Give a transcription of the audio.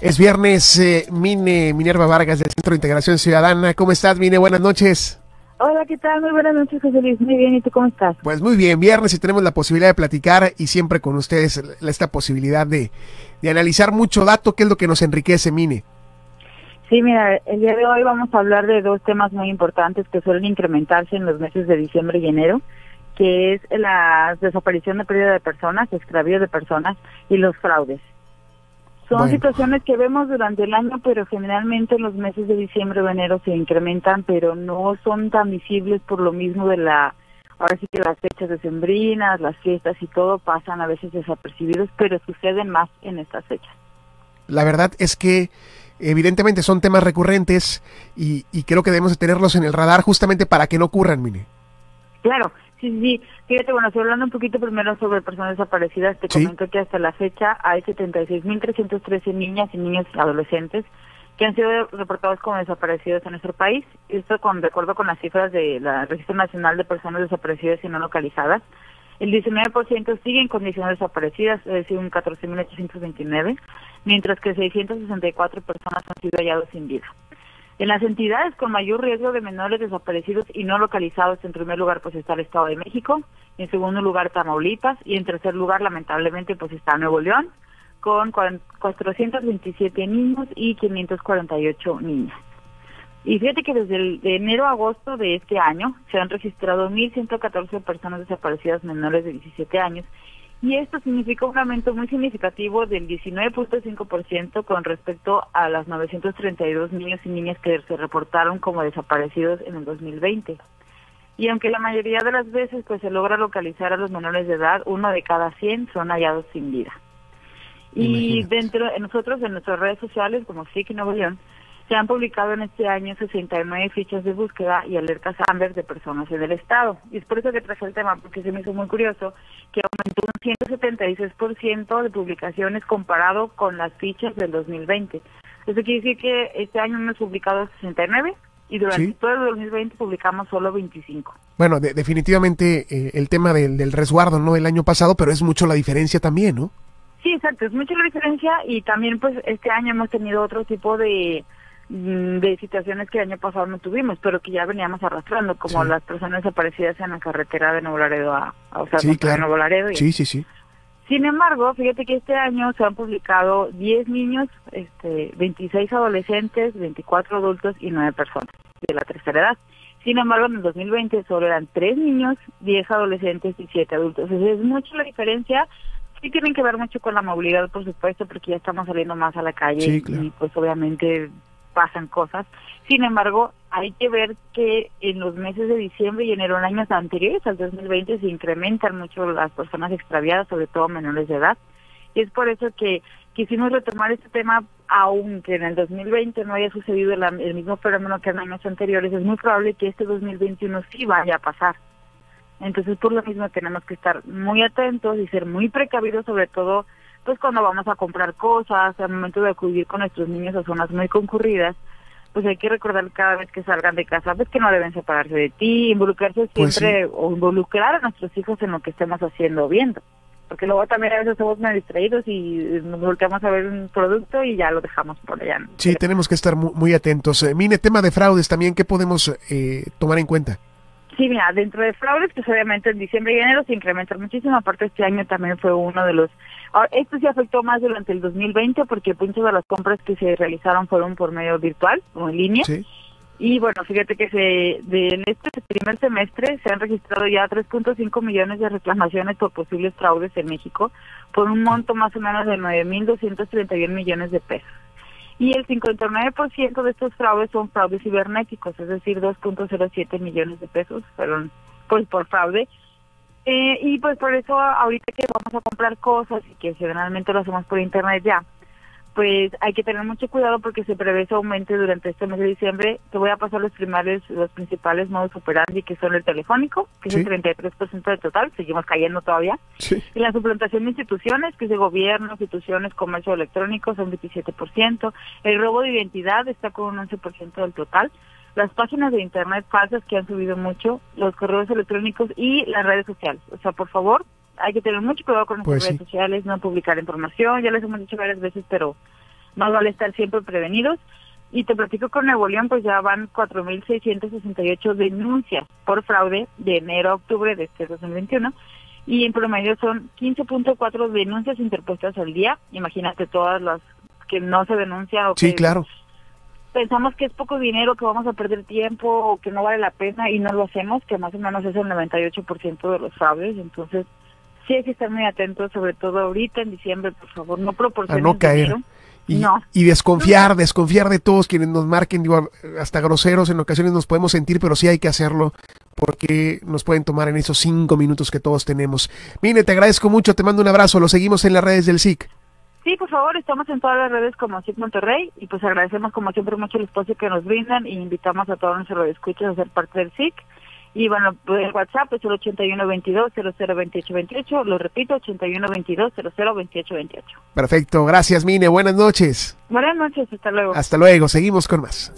Es viernes, eh, Mine Minerva Vargas del Centro de Integración Ciudadana. ¿Cómo estás, Mine? Buenas noches. Hola, ¿qué tal? Muy buenas noches, José Luis. Muy bien, ¿y tú cómo estás? Pues muy bien, viernes y tenemos la posibilidad de platicar y siempre con ustedes esta posibilidad de, de analizar mucho dato, que es lo que nos enriquece, Mine. Sí, mira, el día de hoy vamos a hablar de dos temas muy importantes que suelen incrementarse en los meses de diciembre y enero, que es la desaparición de pérdida de personas, extravío de personas y los fraudes. Son situaciones que vemos durante el año, pero generalmente en los meses de diciembre o enero se incrementan, pero no son tan visibles por lo mismo de la, ahora sí que las fechas decembrinas, las fiestas y todo pasan a veces desapercibidos, pero suceden más en estas fechas. La verdad es que evidentemente son temas recurrentes y, y creo que debemos tenerlos en el radar justamente para que no ocurran, Mine. Claro, Sí, sí, fíjate, bueno, estoy hablando un poquito primero sobre personas desaparecidas. Te comento que hasta la fecha hay 76.313 niñas y niños adolescentes que han sido reportados como desaparecidos en nuestro país. Esto con de acuerdo con las cifras de la Registro Nacional de Personas Desaparecidas y No Localizadas. El 19% sigue en condiciones desaparecidas, es decir, un 14.829, mientras que 664 personas han sido hallados sin vida. En las entidades con mayor riesgo de menores desaparecidos y no localizados, en primer lugar pues está el Estado de México, en segundo lugar Tamaulipas y en tercer lugar lamentablemente pues está Nuevo León con 427 niños y 548 niñas. Y fíjate que desde enero a agosto de este año se han registrado 1.114 personas desaparecidas menores de 17 años y esto significa un aumento muy significativo del 19.5% con respecto a las 932 niños y niñas que se reportaron como desaparecidos en el 2020. Y aunque la mayoría de las veces pues se logra localizar a los menores de edad, uno de cada 100 son hallados sin vida. Y dentro de nosotros en nuestras redes sociales como SIC Nuevo León se han publicado en este año 69 fichas de búsqueda y alertas Amber de personas en el Estado. Y es por eso que traje el tema, porque se me hizo muy curioso que aumentó un 176% de publicaciones comparado con las fichas del 2020. Eso quiere decir que este año hemos publicado 69 y durante todo el 2020 publicamos solo 25. Bueno, definitivamente eh, el tema del, del resguardo, ¿no? El año pasado, pero es mucho la diferencia también, ¿no? Sí, exacto, es mucho la diferencia y también pues este año hemos tenido otro tipo de de situaciones que el año pasado no tuvimos, pero que ya veníamos arrastrando, como las personas desaparecidas en la carretera de Nuevo Laredo a, o sea, sí, claro. Nuevo Laredo. Sí, sí, sí. Sin embargo, fíjate que este año se han publicado 10 niños, este, 26 adolescentes, 24 adultos y 9 personas de la tercera edad. Sin embargo, en el 2020 solo eran 3 niños, 10 adolescentes y 7 adultos. es mucho la diferencia. Sí tienen que ver mucho con la movilidad, por supuesto, porque ya estamos saliendo más a la calle y pues obviamente pasan cosas. Sin embargo, hay que ver que en los meses de diciembre y enero en años anteriores al 2020 se incrementan mucho las personas extraviadas, sobre todo menores de edad. Y es por eso que quisimos retomar este tema, aunque en el 2020 no haya sucedido el mismo fenómeno que en años anteriores, es muy probable que este 2021 sí vaya a pasar. Entonces, por lo mismo tenemos que estar muy atentos y ser muy precavidos, sobre todo pues cuando vamos a comprar cosas, al momento de acudir con nuestros niños a zonas muy concurridas, pues hay que recordar cada vez que salgan de casa, pues que no deben separarse de ti, involucrarse pues siempre o involucrar a nuestros hijos en lo que estemos haciendo o viendo. Porque luego también a veces somos muy distraídos y nos volteamos a ver un producto y ya lo dejamos por allá. Sí, tenemos que estar muy, atentos. Eh, Mine, tema de fraudes también, ¿qué podemos eh, tomar en cuenta? Sí, mira, dentro de fraudes, pues obviamente en diciembre y enero se incrementan muchísimo. Aparte, este año también fue uno de los esto se afectó más durante el 2020 porque muchas de las compras que se realizaron fueron por medio virtual o en línea. Y bueno, fíjate que se, de, en este primer semestre se han registrado ya 3.5 millones de reclamaciones por posibles fraudes en México, por un monto más o menos de 9.231 millones de pesos. Y el 59% de estos fraudes son fraudes cibernéticos, es decir, 2.07 millones de pesos fueron pues por fraude. Eh, y pues por eso ahorita que vamos a comprar cosas y que generalmente lo hacemos por internet ya, pues hay que tener mucho cuidado porque se prevé ese aumento durante este mes de diciembre. Te voy a pasar los primarios, los principales modos operandi que son el telefónico, que es el 33% del total, seguimos cayendo todavía. Y la suplantación de instituciones, que es de gobierno, instituciones, comercio electrónico, son 27%. El robo de identidad está con un 11% del total las páginas de internet falsas que han subido mucho, los correos electrónicos y las redes sociales. O sea, por favor, hay que tener mucho cuidado con nuestras pues redes sociales, no publicar información, ya les hemos dicho varias veces, pero más vale estar siempre prevenidos. Y te platico con Nuevo León, pues ya van 4.668 denuncias por fraude de enero a octubre de este 2021 y en promedio son 15.4 denuncias interpuestas al día. Imagínate todas las que no se denuncian o sí, claro. pensamos que es poco dinero, que vamos a perder tiempo o que no vale la pena y no lo hacemos, que más o menos es el 98% de los fraudes. Entonces, sí hay que estar muy atentos, sobre todo ahorita en diciembre, por favor, no proporcionen a no caer. Y, No. y desconfiar, desconfiar de todos quienes nos marquen, digo, hasta groseros en ocasiones nos podemos sentir, pero sí hay que hacerlo porque nos pueden tomar en esos cinco minutos que todos tenemos. Mine, te agradezco mucho, te mando un abrazo, lo seguimos en las redes del SIC. Sí, por favor, estamos en todas las redes como SIC Monterrey y pues agradecemos como siempre mucho el espacio que nos brindan y invitamos a todos nuestros escuchas a ser parte del SIC. Y bueno, pues, el WhatsApp es el 8122-002828, lo repito, 8122-002828. Perfecto, gracias Mine, buenas noches. Buenas noches, hasta luego. Hasta luego, seguimos con más.